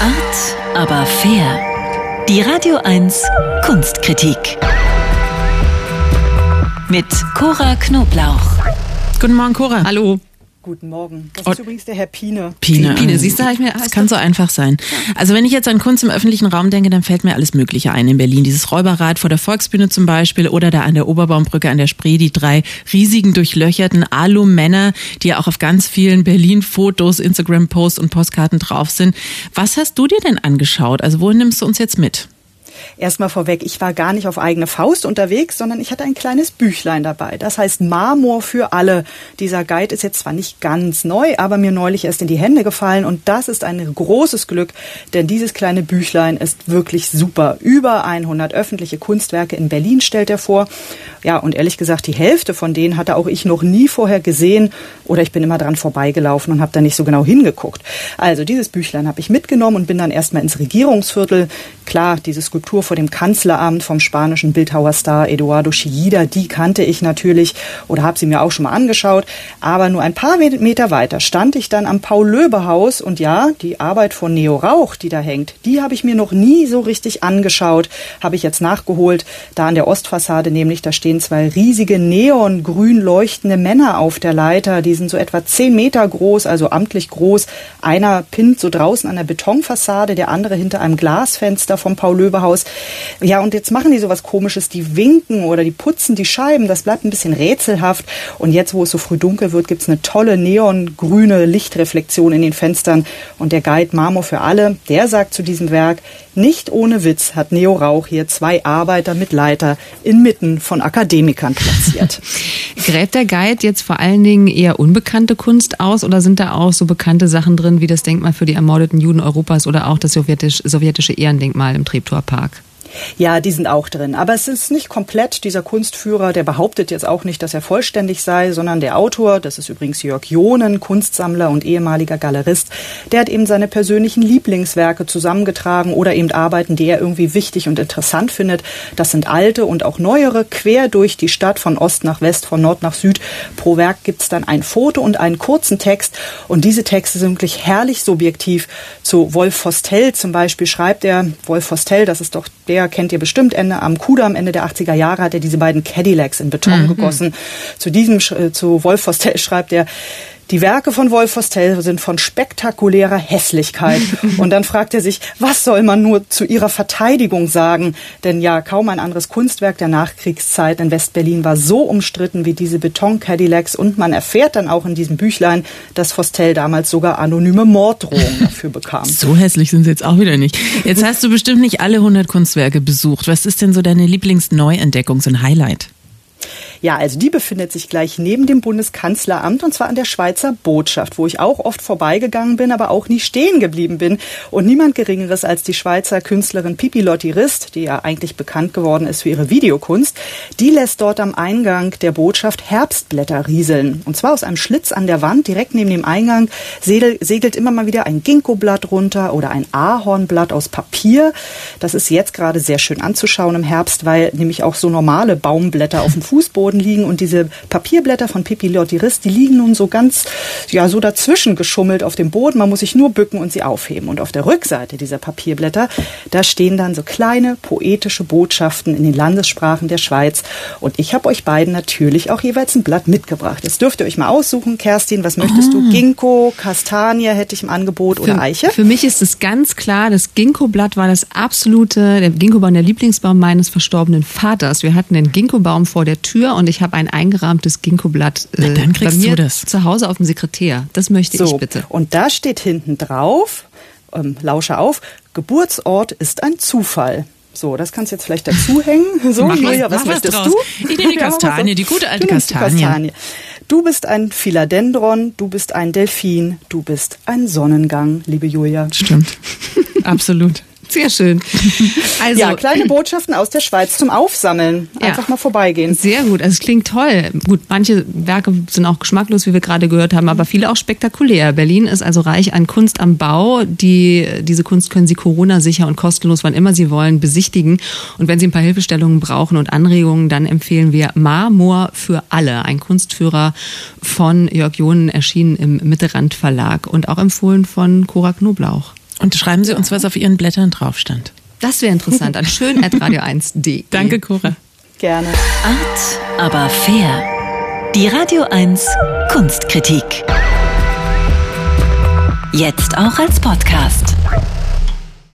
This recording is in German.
Art, aber fair. Die Radio 1 Kunstkritik. Mit Cora Knoblauch. Guten Morgen, Cora. Hallo. Guten Morgen. Das ist übrigens der Herr Pine. Pine. Pine, siehst du, hab ich mir. Das kann so einfach sein. Also wenn ich jetzt an Kunst im öffentlichen Raum denke, dann fällt mir alles Mögliche ein in Berlin. Dieses Räuberrad vor der Volksbühne zum Beispiel oder da an der Oberbaumbrücke an der Spree die drei riesigen durchlöcherten Alu-Männer, die ja auch auf ganz vielen Berlin-Fotos, Instagram-Posts und Postkarten drauf sind. Was hast du dir denn angeschaut? Also wohin nimmst du uns jetzt mit? Erstmal vorweg, ich war gar nicht auf eigene Faust unterwegs, sondern ich hatte ein kleines Büchlein dabei. Das heißt Marmor für alle. Dieser Guide ist jetzt zwar nicht ganz neu, aber mir neulich erst in die Hände gefallen und das ist ein großes Glück, denn dieses kleine Büchlein ist wirklich super. Über 100 öffentliche Kunstwerke in Berlin stellt er vor. Ja, und ehrlich gesagt, die Hälfte von denen hatte auch ich noch nie vorher gesehen oder ich bin immer dran vorbeigelaufen und habe da nicht so genau hingeguckt. Also dieses Büchlein habe ich mitgenommen und bin dann erstmal ins Regierungsviertel. Klar, diese vor dem Kanzleramt vom spanischen Bildhauerstar Eduardo Chillida, die kannte ich natürlich oder habe sie mir auch schon mal angeschaut. Aber nur ein paar Meter weiter stand ich dann am Paul-Löbe-Haus und ja, die Arbeit von Neo Rauch, die da hängt, die habe ich mir noch nie so richtig angeschaut. Habe ich jetzt nachgeholt. Da an der Ostfassade nämlich, da stehen zwei riesige neongrün leuchtende Männer auf der Leiter. Die sind so etwa zehn Meter groß, also amtlich groß. Einer pinnt so draußen an der Betonfassade, der andere hinter einem Glasfenster vom Paul-Löbe-Haus. Ja, und jetzt machen die sowas komisches, die winken oder die putzen die Scheiben, das bleibt ein bisschen rätselhaft. Und jetzt, wo es so früh dunkel wird, gibt's eine tolle neongrüne Lichtreflexion in den Fenstern. Und der Guide Marmor für alle, der sagt zu diesem Werk, nicht ohne Witz hat Neo Rauch hier zwei Arbeiter mit Leiter inmitten von Akademikern platziert. Gräbt der Guide jetzt vor allen Dingen eher unbekannte Kunst aus oder sind da auch so bekannte Sachen drin wie das Denkmal für die ermordeten Juden Europas oder auch das sowjetisch, sowjetische Ehrendenkmal im Treptower Park? так. Ja, die sind auch drin. Aber es ist nicht komplett. Dieser Kunstführer, der behauptet jetzt auch nicht, dass er vollständig sei, sondern der Autor, das ist übrigens Jörg Jonen, Kunstsammler und ehemaliger Galerist, der hat eben seine persönlichen Lieblingswerke zusammengetragen oder eben Arbeiten, die er irgendwie wichtig und interessant findet. Das sind alte und auch neuere, quer durch die Stadt, von Ost nach West, von Nord nach Süd. Pro Werk gibt's dann ein Foto und einen kurzen Text. Und diese Texte sind wirklich herrlich subjektiv. Zu Wolf Fostel zum Beispiel schreibt er, Wolf Fostel, das ist doch der kennt ihr bestimmt, Ende am Kudamm, Ende der 80er Jahre hat er diese beiden Cadillacs in Beton mhm. gegossen. Zu diesem, äh, zu Wolf Fostel schreibt er, die Werke von Wolf Fostel sind von spektakulärer Hässlichkeit. Und dann fragt er sich, was soll man nur zu ihrer Verteidigung sagen? Denn ja, kaum ein anderes Kunstwerk der Nachkriegszeit in Westberlin war so umstritten wie diese Beton-Cadillacs. Und man erfährt dann auch in diesem Büchlein, dass Fostel damals sogar anonyme Morddrohungen dafür bekam. So hässlich sind sie jetzt auch wieder nicht. Jetzt hast du bestimmt nicht alle 100 Kunstwerke besucht. Was ist denn so deine Lieblingsneuentdeckung, so ein Highlight? Ja, also die befindet sich gleich neben dem Bundeskanzleramt und zwar an der Schweizer Botschaft, wo ich auch oft vorbeigegangen bin, aber auch nie stehen geblieben bin. Und niemand Geringeres als die Schweizer Künstlerin Pipi Lotti Rist, die ja eigentlich bekannt geworden ist für ihre Videokunst, die lässt dort am Eingang der Botschaft Herbstblätter rieseln. Und zwar aus einem Schlitz an der Wand, direkt neben dem Eingang, segelt immer mal wieder ein Ginkgoblatt runter oder ein Ahornblatt aus Papier. Das ist jetzt gerade sehr schön anzuschauen im Herbst, weil nämlich auch so normale Baumblätter auf dem Fußboden Fußboden liegen und diese Papierblätter von Pippi Lottiris, die liegen nun so ganz, ja, so dazwischen geschummelt auf dem Boden. Man muss sich nur bücken und sie aufheben. Und auf der Rückseite dieser Papierblätter, da stehen dann so kleine poetische Botschaften in den Landessprachen der Schweiz. Und ich habe euch beiden natürlich auch jeweils ein Blatt mitgebracht. Jetzt dürft ihr euch mal aussuchen, Kerstin, was möchtest oh. du? Ginkgo, Kastanie hätte ich im Angebot oder Eiche? Für mich ist es ganz klar, das Ginkgo-Blatt war das absolute, der Ginkgo-Baum, der Lieblingsbaum meines verstorbenen Vaters. Wir hatten den Ginkgo-Baum vor der Tür und ich habe ein eingerahmtes Ginkgo-Blatt äh, dann kriegst bei mir du das. zu Hause auf dem Sekretär. Das möchte so, ich bitte. Und da steht hinten drauf, ähm, lausche auf, Geburtsort ist ein Zufall. So, das kannst du jetzt vielleicht dazu hängen. So, mach Julia, was, was möchtest draus. du? Ich nehme die Kastanie, die gute alte Kastanie. Kastanie. Du bist ein Philadendron, du bist ein Delfin, du bist ein Sonnengang, liebe Julia. Stimmt. Absolut. Sehr schön. Also, ja, kleine Botschaften aus der Schweiz zum Aufsammeln. Einfach ja, mal vorbeigehen. Sehr gut. Also es klingt toll. Gut, manche Werke sind auch geschmacklos, wie wir gerade gehört haben, aber viele auch spektakulär. Berlin ist also reich an Kunst am Bau. Die, diese Kunst können Sie Corona-sicher und kostenlos, wann immer Sie wollen, besichtigen. Und wenn Sie ein paar Hilfestellungen brauchen und Anregungen, dann empfehlen wir Marmor für alle. Ein Kunstführer von Jörg Jonen erschienen im Mitterrand Verlag und auch empfohlen von Cora Knoblauch. Und schreiben Sie uns, was auf Ihren Blättern drauf stand. Das wäre interessant. An schön.radio1.de. Danke, Cora. Gerne. Art, aber fair. Die Radio 1 Kunstkritik. Jetzt auch als Podcast.